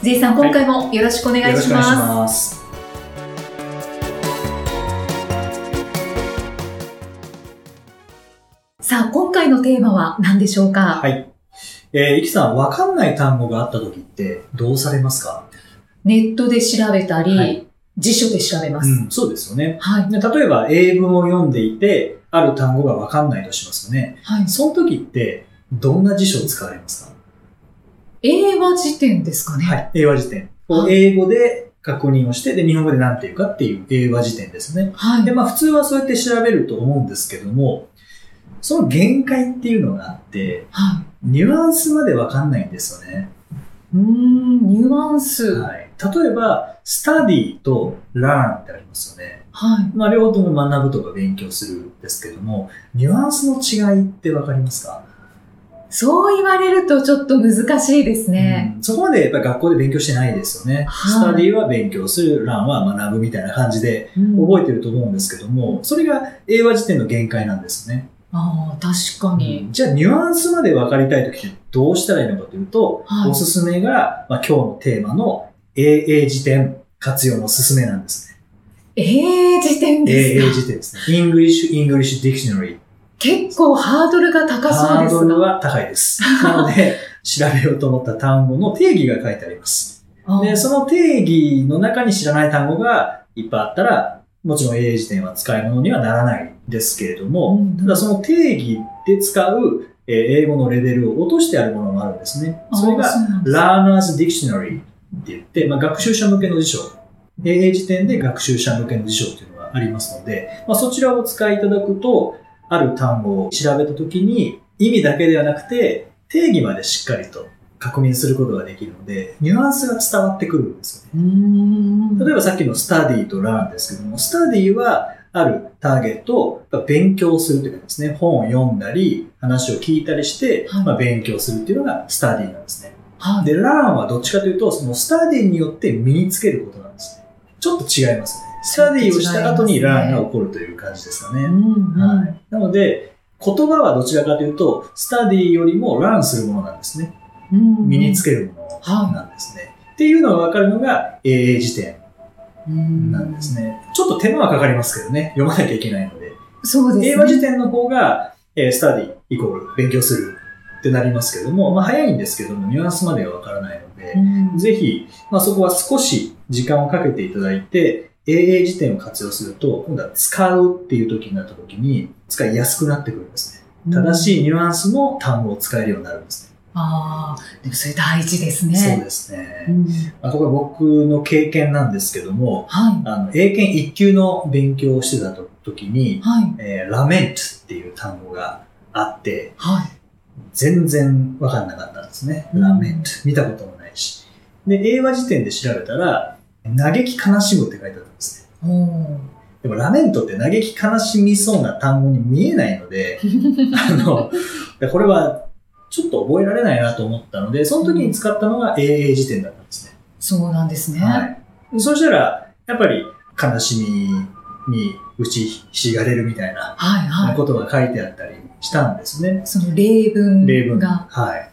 J さん、今回もよろしくお願いしよろしくお願いします。ます。さあ、今回のテーマは何でしょうか、はい。えー、いきさん、わかんない単語があった時ってどうされますか？ネットで調べたり、はい辞書で調べます。うん、そうですよね。はい。で例えば、英文を読んでいて、ある単語がわかんないとしますよね。はい。その時って、どんな辞書を使われますか？英和辞典ですかね。はい。英和辞典。はい英語で確認をして、で、日本語で何て言うかっていう英和辞典ですね。はい。で、まあ普通はそうやって調べると思うんですけども、その限界っていうのがあって、はい。ニュアンスまでわかんないんですよね。うーん、ニュアンス。はい。はい。例えば、スタディと learn ってありますよね。はい。まあ両方とも学ぶとか勉強するんですけども、ニュアンスの違いってわかりますか、そう言われるとちょっと難しいですね。うんそこまでやっぱり学校で勉強してないですよね。はいスタディは勉強する、learn は学ぶみたいな感じで覚えてると思うんですけども、それが英和辞典の限界なんですね。ああ、確かに。じゃあ、ニュアンスまで分かりたいときってどうしたらいいのかというと、はいおすすめが、まあ、今日のテーマの AA 辞典活用のおすすめなんですね。英英辞典ですか？辞典ですね。English, English Dictionary。結構ハードルが高そうハーですが。ドルは高いです。なので、調べようと思った単語の定義が書いてあります。で、その定義の中に知らない単語がいっぱいあったら、もちろん AA 辞典は使い物にはならないんですけれども、うんただその定義で使う、えー英語のレベルを落としてあるものもあるんですね。それが Learner's Dictionary って言って、まあ、学習者向けの辞書。英英辞典で学習者向けの辞書っていうのがありますので、まあ、そちらをお使いいただくと、ある単語を調べたときに、意味だけではなくて、定義までしっかりと確認することができるので、ニュアンスが伝わってくるんですよね。例えばさっきのスタディとランですけども、スタディはあるターゲットを勉強するというかですね、本を読んだり、話を聞いたりして、はいまあ、勉強するっていうのがスタディなんですね。はい。で、ランはどっちかというと、そのスタディによって身につけることなんですね。ちょっと違いますね。スタディをした後にランが起こるという感じですかね。はい。なので、言葉はどちらかというと、スタディよりもランするものなんですね。うん身につけるものなんですね。っていうのがわかるのが AA 辞典うんなんですね。ちょっと手間はかかりますけどね、読まなきゃいけないので。そうですね。英和辞典の方が、えースタディイコール勉強するってなりますけども、まあ早いんですけども、ニュアンスまではわからないので、うんぜひ、まあそこは少し時間をかけていただいて、AA 辞典を活用すると、今度は使うっていう時になった時に、使いやすくなってくるんですね。正しいニュアンスの単語を使えるようになるんですね。ああ、でもそれ大事ですね。そうですね。うんまあ、これは僕の経験なんですけども、はい。あの、英検1級の勉強をしてた時に、はい。えーラメントっていう単語があって、はい。全然わかんなかったんですね。うんラメント。見たこともないし。で、英和辞典で調べたら、嘆き悲しむって書いてあったんですね。でも、ラメントって嘆き悲しみそうな単語に見えないので、あの、でこれはちょっと覚えられないなと思ったので、その時に使ったのが AA 辞典だったんですね。そうなんですね。はい。そしたら、やっぱり悲しみに打ちひしがれるみたいなはいはい。ことが書いてあったりしたんですね。その例文が。例文。はい。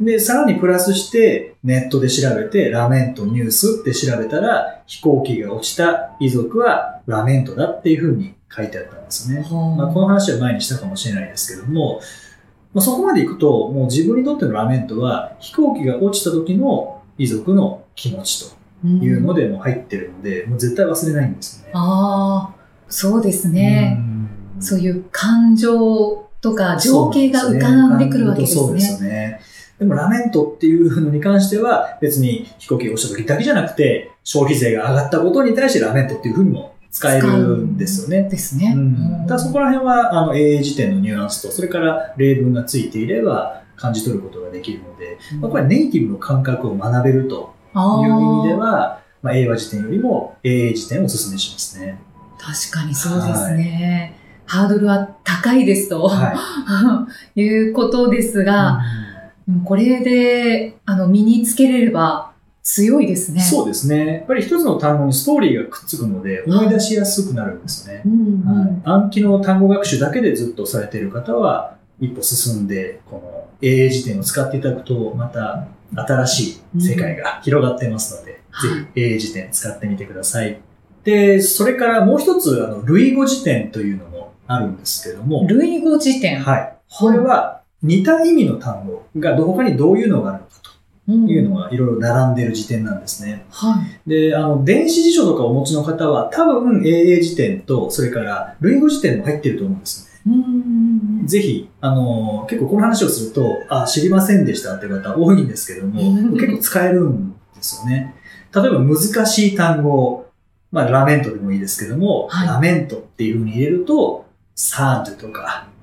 で、さらにプラスして、ネットで調べて、ラメントニュースって調べたら、飛行機が落ちた遺族はラメントだっていうふうに書いてあったんですね。はあまあ、この話は前にしたかもしれないですけども、まあ、そこまで行くと、もう自分にとってのラメントは、飛行機が落ちた時の遺族の気持ちというのんでもう入ってるので、もう絶対忘れないんですよね。ああ、そうですね。うんそういう感情とか情景が浮かんでくるわけですそうですね。よね。でもラメントっていうのに関しては別に飛行機が落ちた時だけじゃなくて消費税が上がったことに対してラメントっていうふうにも使えるんですよね。ですね。うん、ただそこら辺はあの AA 辞典のニュアンスとそれから例文がついていれば感じ取ることができるので、まあ、これネイティブの感覚を学べるとあいう意味でーはまあ、英和辞典よりも英英辞典をお勧めしますね。確かにそうですね。ハードルは高いですと、はい、うことですい。が、これであの身につけれれば強いですね。そうですね。やっぱり一つの単語にストーリーがくっつくので、思い出しやすくなるんですよね。暗記の単語学習だけでずっとされている方は、一歩進んで、この英英辞典を使っていただくと、また新しい世界が広がっていますので、はいぜひ英英辞典使ってみてください。で、それからもう一つ、あの、類語辞典というのもあるんですけども、類語辞典。はい。これは似た意味の単語がど他にどういうのがあるのかというのがいろいろ並んでいる辞典なんですね。はい。で、あの、電子辞書とかお持ちの方は多分英英辞典と、それから類語辞典も入っていると思うんですね。うんうんぜひ、あの、結構この話をすると、あ、知りませんでしたっていう方多いんですけども、うん結構使えるんですよね。例えば難しい単語、まあ、ラメントでもいいですけども、はいラメントっていう風に入れると、サードとか、うん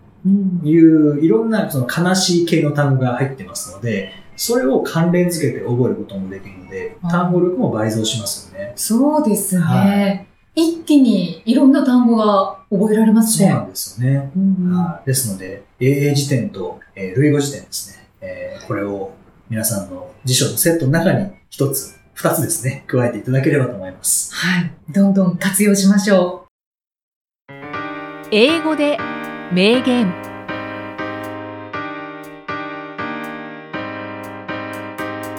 いう、いろんなその悲しい系の単語が入ってますので、それを関連付けて覚えることもできるので単語力も倍増しますよね。そうですね、は一気にいろんな単語が覚えられますね。そうなんですよね。うんはいですので、英英辞典と、えー類語辞典ですね。えーこれを皆さんの辞書のセットの中に一つ、二つですね、加えていただければと思います。はい。どんどん活用しましょ英語で名言う。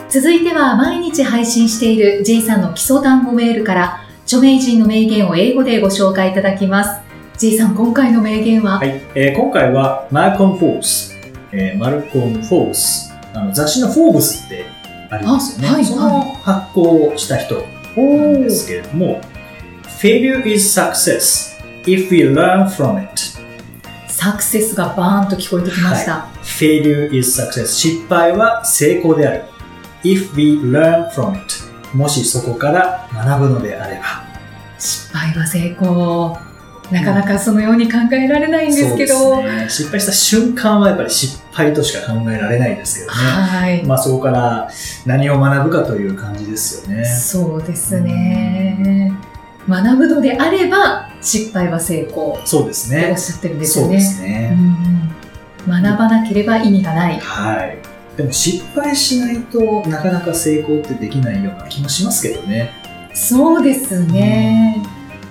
続いては毎日配信している J さんの基礎単語メールから著名人の名言を英語でご紹介いただきます。J さん、今回の名言は、はい。えー今回は、マルコム・フォース。えーマルコム・フォース。あの、雑誌のフォーブスってありますよね。あはいその発行をした人なんですけれども、Failure is success if we learn from it. サクセスがバーンと聞こえてきました。Failure is success. 失敗は成功である。If we learn from it. もしそこから学ぶのであれば。失敗は成功。なかなかそのように考えられないんですけど、そうですね。失敗した瞬間はやっぱり失敗としか考えられないですけどね。はい。まあそこから何を学ぶかという感じですよね。そうですね。学ぶのであれば失敗は成功そうですねおっ。しゃってるんですそうでよね。すね。うん学ばなければ意味がない。はい。でも失敗しないとなかなか成功ってできないような気もしますけどね。そうですね。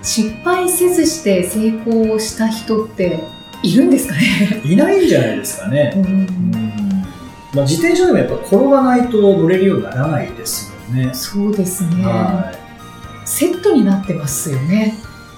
失敗せずして成功した人っているんですかね。いないんじゃないですかね。うんうんまあ、自転車でもやっぱ転ばないと乗れるようにならないですもんね。そうですね。はセットになってますよね。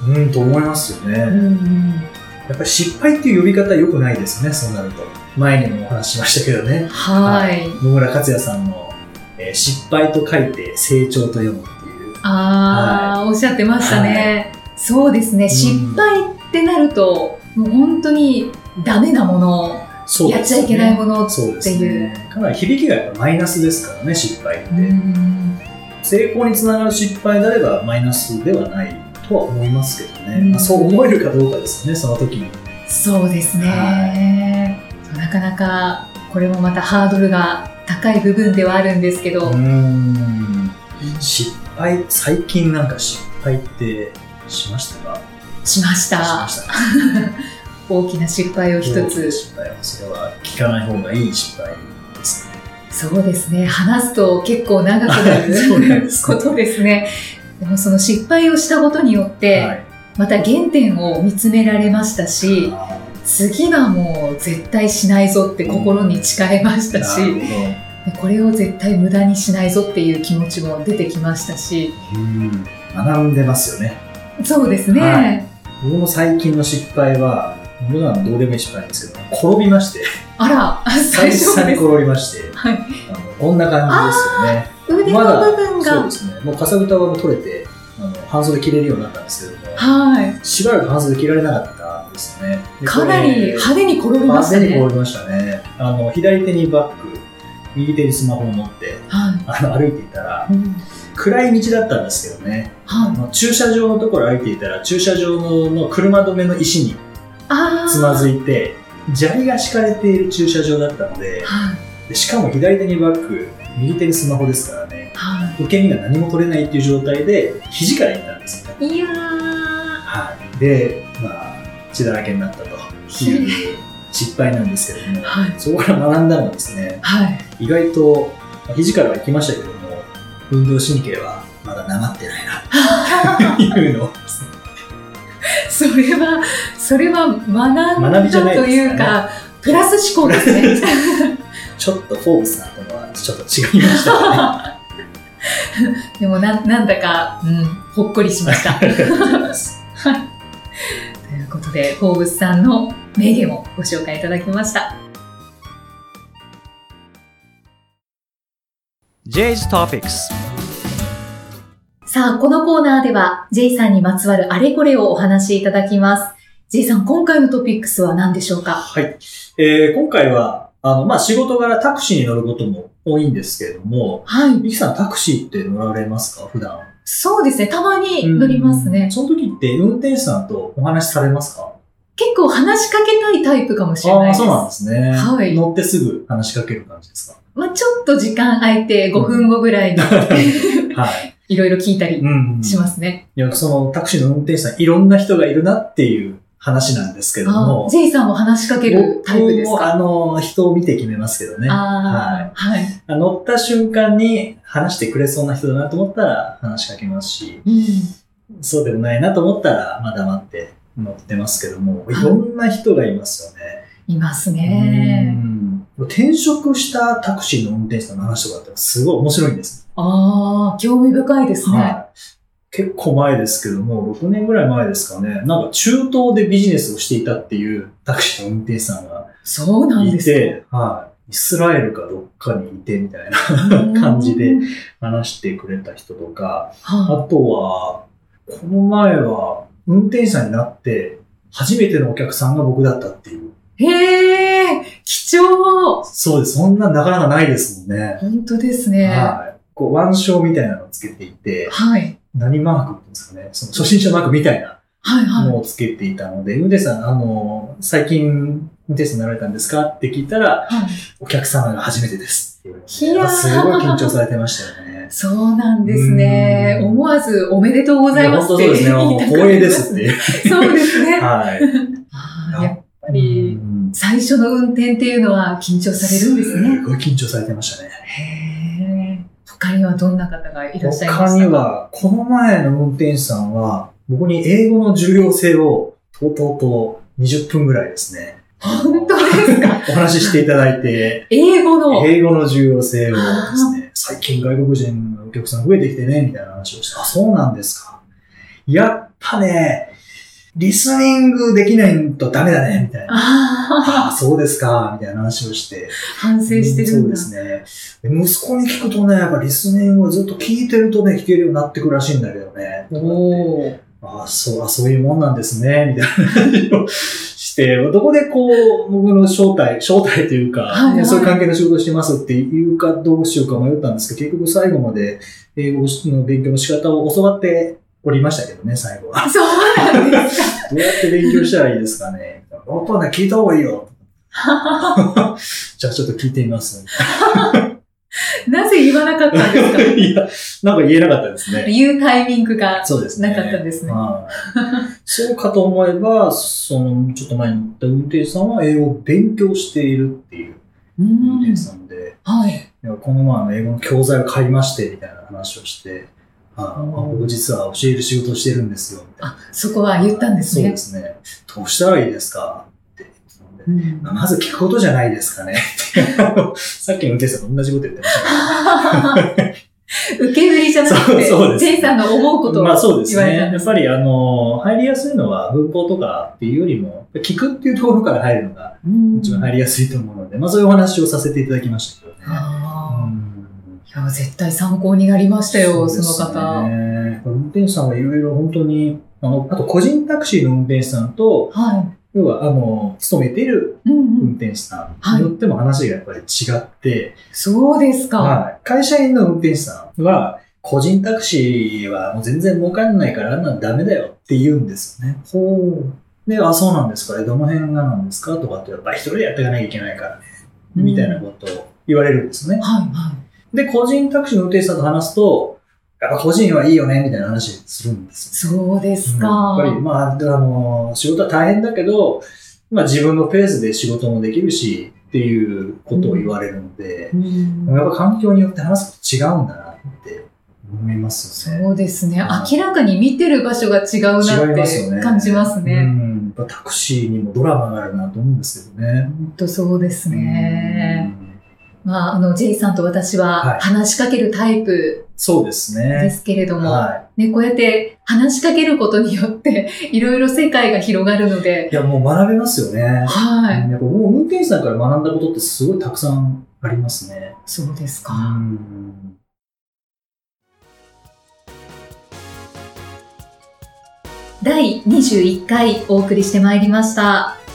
い。うん、と思いますよね。うんやっぱり失敗っていう呼び方良くないですね、そうなると。前にもお話ししましたけどね。はい。野村克也さんの、えー失敗と書いて成長と読むっていう。ああ、おっしゃってましたね。そうですね。失敗ってなると、もう本当にダメなもの、そうやっちゃいけないものっていうね。かなり響きがやっぱマイナスですからね、失敗って。うん成功につながる失敗であればマイナスではないとは思いますけどね。うん。まあ、そう思えるかどうかですよね、その時に。そうですね、なかなかこれもまたハードルが高い部分ではあるんですけど、うーん。失敗、最近なんか失敗ってしましたか？しました。大きな失敗を一つ。失敗。は、それは聞かない方がいい失敗。そうですね話すと結構長くなる ことですねでもその失敗をしたことによって、はい。また原点を見つめられましたしあ次はもう絶対しないぞって心に誓いましたし、ーなるほでこれを絶対無駄にしないぞっていう気持ちも出てきましたしど。うん。学んでますよね。そうですね、はい僕も最近の失敗は、僕はどうでもいい失敗なんですけど、転びまして、あら 最初です。転びまして、はい。あのこんな感じですよね。腕の部分が、そうですね。もうかさぶたは取れて、あの半袖着れるようになったんですけども、はい。しばらく半袖着られなかったんですよね。でかなり派手に転びましたね。派手に転びましたね。あの、左手にバッグ、右手にスマホを持って、はい、あの、歩いていたら、うん。暗い道だったんですけどね、あはい、の駐車場のところ歩いていたら、駐車場のの車止めの石につまずいて、砂利が敷かれている駐車場だったので、はいでしかも左手にバッグ、右手にスマホですからね、は受け身が何も取れないっていう状態で、肘から行ったんですよね。い。いやー、はい。で、まあ、血だらけになったという失敗なんですけれども、はい。そこから学んだのはですね、はい。意外と、まあ肘からは行きましたけども、運動神経はまだなまってないな、というのをですねそれは、それは学びじゃだとないですかねいうか、プラス思考ですね。ちょっとフォーブスさんとのはちょっと違いましたか でもな、なんだか、うん、ほっこりしました。ということで、フォーブスさんの名言をご紹介いただきました。J's Topics さあ、このコーナーでは、J さんにまつわるあれこれをお話しいただきます。J さん、今回のトピックスは何でしょうか？はい。えー今回は、あの、まあ、仕事柄タクシーに乗ることも多いんですけれども、はい。ミキさんタクシーって乗られますか？普段。そうですね、たまに乗りますね。その時って運転手さんとお話しされますか？結構話しかけたいタイプかもしれないです。ああ、そうなんですね。はい乗ってすぐ話しかける感じですか？まあ、ちょっと時間空いて5分後ぐらいに はい。いろいろ聞いたりうん。しますね。いや、そのタクシーの運転手さん、いろんな人がいるなっていう話なんですけどあも。J さんも話しかけるタイプです僕もかあの、人を見て決めますけどね。ああ、はい。あ乗った瞬間に話してくれそうな人だなと思ったら話しかけますし、うん。そうでもないなと思ったら、まだ待って乗ってますけども、はいいろんな人がいますよね。いますね。うん転職したタクシーの運転手さんの話とかってすごい面白いんです。ああ、興味深いですね。はい。結構前ですけども、6年ぐらい前ですかね、なんか中東でビジネスをしていたっていうタクシーの運転手さんがそうなんいですはい。イスラエルかどっかにいてみたいな感じでうん。話してくれた人とか、はあとは、この前は運転手さんになって、初めてのお客さんが僕だったっていう。い、へえ、貴重そうです。そんななかなかないですもんね。本当ですね。ははい。こう、腕章みたいなのをつけていて、い。はい何マークって言うんですかね。その初心者マークみたいなはい。のをつけていたので、運転手さん、あの、最近運転手になられたんですか？って聞いたら、はい。お客様が初めてですって言われて。いやーすごい緊張されてましたよね。そうなんですね。うん思わずおめでとうございますってや本当そうですね。もう言いたくな光栄りまですっていう。そうですね。はい。やっぱり、最初の運転っていうのは緊張されるんですね。すごい緊張されてましたね。へえ。他にはどんな方がいらっしゃいま他したか？には、この前の運転手さんは、僕に英語の重要性を、とうとうと20分ぐらいですね。本当ですかお話ししていただいて、英語の。英語の重要性をですね、最近外国人のお客さん増えてきてね、みたいな話をして、あ、そうなんですか。やっぱね、リスニングできないとダメだね、みたいな。あああ、そうですか、みたいな話をして。あ、反省してるんだ。そうですね。で息子に聞くとね、やっぱリスニングをずっと聞いてるとね、聞けるようになってくるらしいんだけどね。おーああ、そう、あそういうもんなんですね、みたいな話をして、どこでこう、僕の正体、正体というか、はいはいそういう関係の仕事をしてますっていうかどうしようか迷ったんですけど、結局最後まで英語の勉強の仕方を教わっておりましたけどね、最後は。そうなんですか。どうやって勉強したらいいですかね。やっぱね、聞いた方がいいよ。じゃあちょっと聞いてみます。なぜ言わなかったんですか？いや、なんか言えなかったですね。言うタイミングがそうですね。なかったですね。はい。そうかと思えば、その、ちょっと前に言った運転手さんは英語を勉強しているっていうう運転ん手さんで、はい。この前の英語の教材を買いまして、みたいな話をして、ああ僕実は教える仕事をしてるんですよ、みたいな。あ、そこは言ったんですねそうで。すね。どうしたらいいですか？ってうんまず聞くことじゃないですかね。さっきの運転手さんと同じこと言ってましたけど。受け売りじゃなくて、そうそうです J さんの思うことをまあそうですね。やっぱりあの、入りやすいのは文法とかっていうよりも、聞くっていうところから入るのがうん一番入りやすいと思うので、まあそういうお話をさせていただきましたけどね。いや、絶対参考になりましたよ、そのです方。ね。運転手さんはいろいろ本当に、あの、あと個人タクシーの運転手さんと、は要はあの、勤めている。運転手さんによっても話がやっぱり違って、そうですか。はい。会社員の運転手さんは、個人タクシーはもう全然儲かんないからあんなのダメだよって言うんですよね。ほう。で、あ、そうなんですかね。どの辺がなんですか？とかって、やっぱり一人でやっていかなきゃいけないからね。みたいなことを言われるんですね。はいはで、個人タクシーの運転手さんと話すと、やっぱ個人はいいよね、みたいな話するんですよ。そうですか。うんやっぱり、まあ、あの、仕事は大変だけど、まあ自分のペースで仕事もできるし、っていうことを言われるので、うんやっぱ環境によって話すこと違うんだなって思いますよね。そうですね。はい明らかに見てる場所が違うなっ。て感じますうね。ん。やっぱタクシーにもドラマがあるなと思うんですけどね。本当そうですね。うんまあ、あの、J さんと私ははい話しかけるタイプそうですでね。すけれども、はね、こうやって話しかけることによって、いろいろ世界が広がるのでい。い、や、もう学べますよね。はい。やっぱもう運転手さんから学んだことってすごいたくさんありますね。そうですか。うん第21回お送りしてまいりました。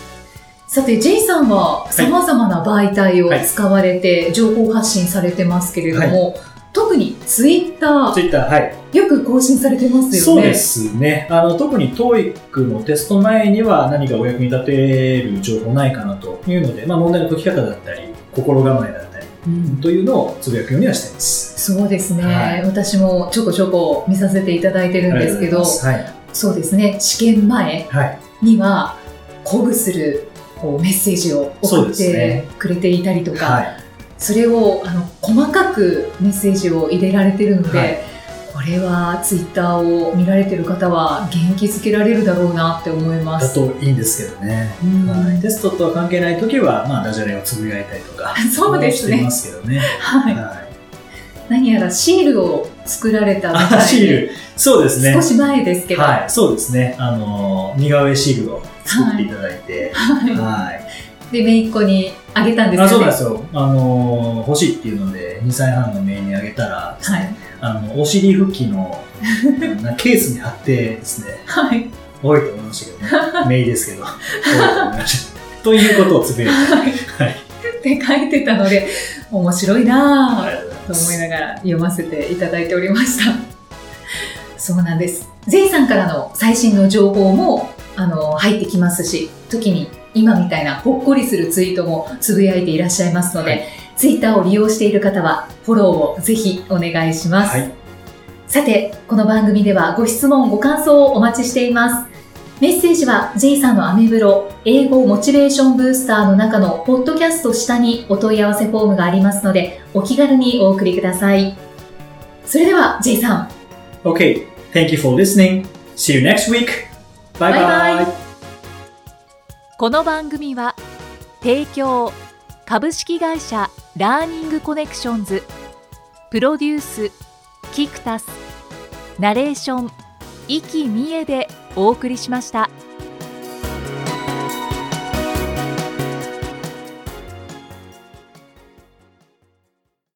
さて、J さんは様々な媒体を使われて情報発信されてますけれども、特に Twitter、ツイッター、はい。よく更新されてますよね。そうですね。あの、特に TOEIC のテスト前には何かお役に立てる情報ないかなというので、まあ問題の解き方だったり、心構えだったりうんというのをつぶやくようにはしています。そうですね、はい私もちょこちょこ見させていただいてるんですけど、はい。そうですね、試験前はい。には鼓舞するこうメッセージを送ってくれていたりとか、はい。それをあの細かくメッセージを入れられてるので、はいこれはツイッターを見られてる方は元気づけられるだろうなって思いまだす。といいんですけどね。うんはい、テストとは関係ないときは、まあ、ダジャレをつぶやいたりとか、そうですねますけどね。はい、はい。何やらシールを作られたみたいであ、シール。そうですね。少し前ですけど、はい。そうですね。あの、似顔絵シールを作っていただいて、はいはい。で、姪っ子にあげたんですよあ、ね。そうなんですよ。あの、欲しいっていうので、2歳半の姪にあげたらはい。あの、お尻拭きのなケースに貼ってですね、はい。多いと思いましたけどね。姪ですけど、多いと思いました。ということをつぶやいて、はい。って書いてたので、面白いなぁ。と思いながら読ませていただいておりました。そうなんです。ゼイさんからの最新の情報も、あの、入ってきますし、時に今みたいなほっこりするツイートもつぶやいていらっしゃいますので、はいツイッターを利用している方はフォローをぜひお願いします。はい。さて、この番組ではご質問、ご感想をお待ちしています。メッセージは J さんのアメブロ英語モチベーションブースターの中のポッドキャスト下にお問い合わせフォームがありますので、お気軽にお送りください。それでは J さん、Okay. Thank you for listening. See you next week. バイバイこの番組は提供株式会社ラーニングコネクションズプロデュースキクタスナレーション生きみえでお送りしました。